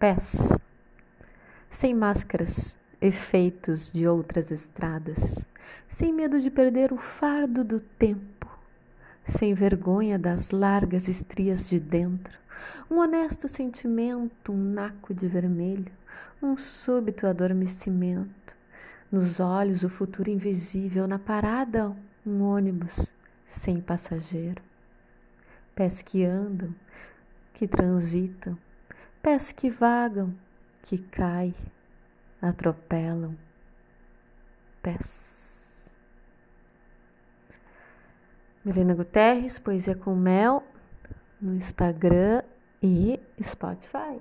pés, sem máscaras, efeitos de outras estradas, sem medo de perder o fardo do tempo, sem vergonha das largas estrias de dentro, um honesto sentimento, um naco de vermelho, um súbito adormecimento, nos olhos o futuro invisível, na parada um ônibus sem passageiro, pés que andam, que transitam, pés que vagam, que caem, atropelam, pés. Milena Guterres, Poesia com Mel, no Instagram e Spotify.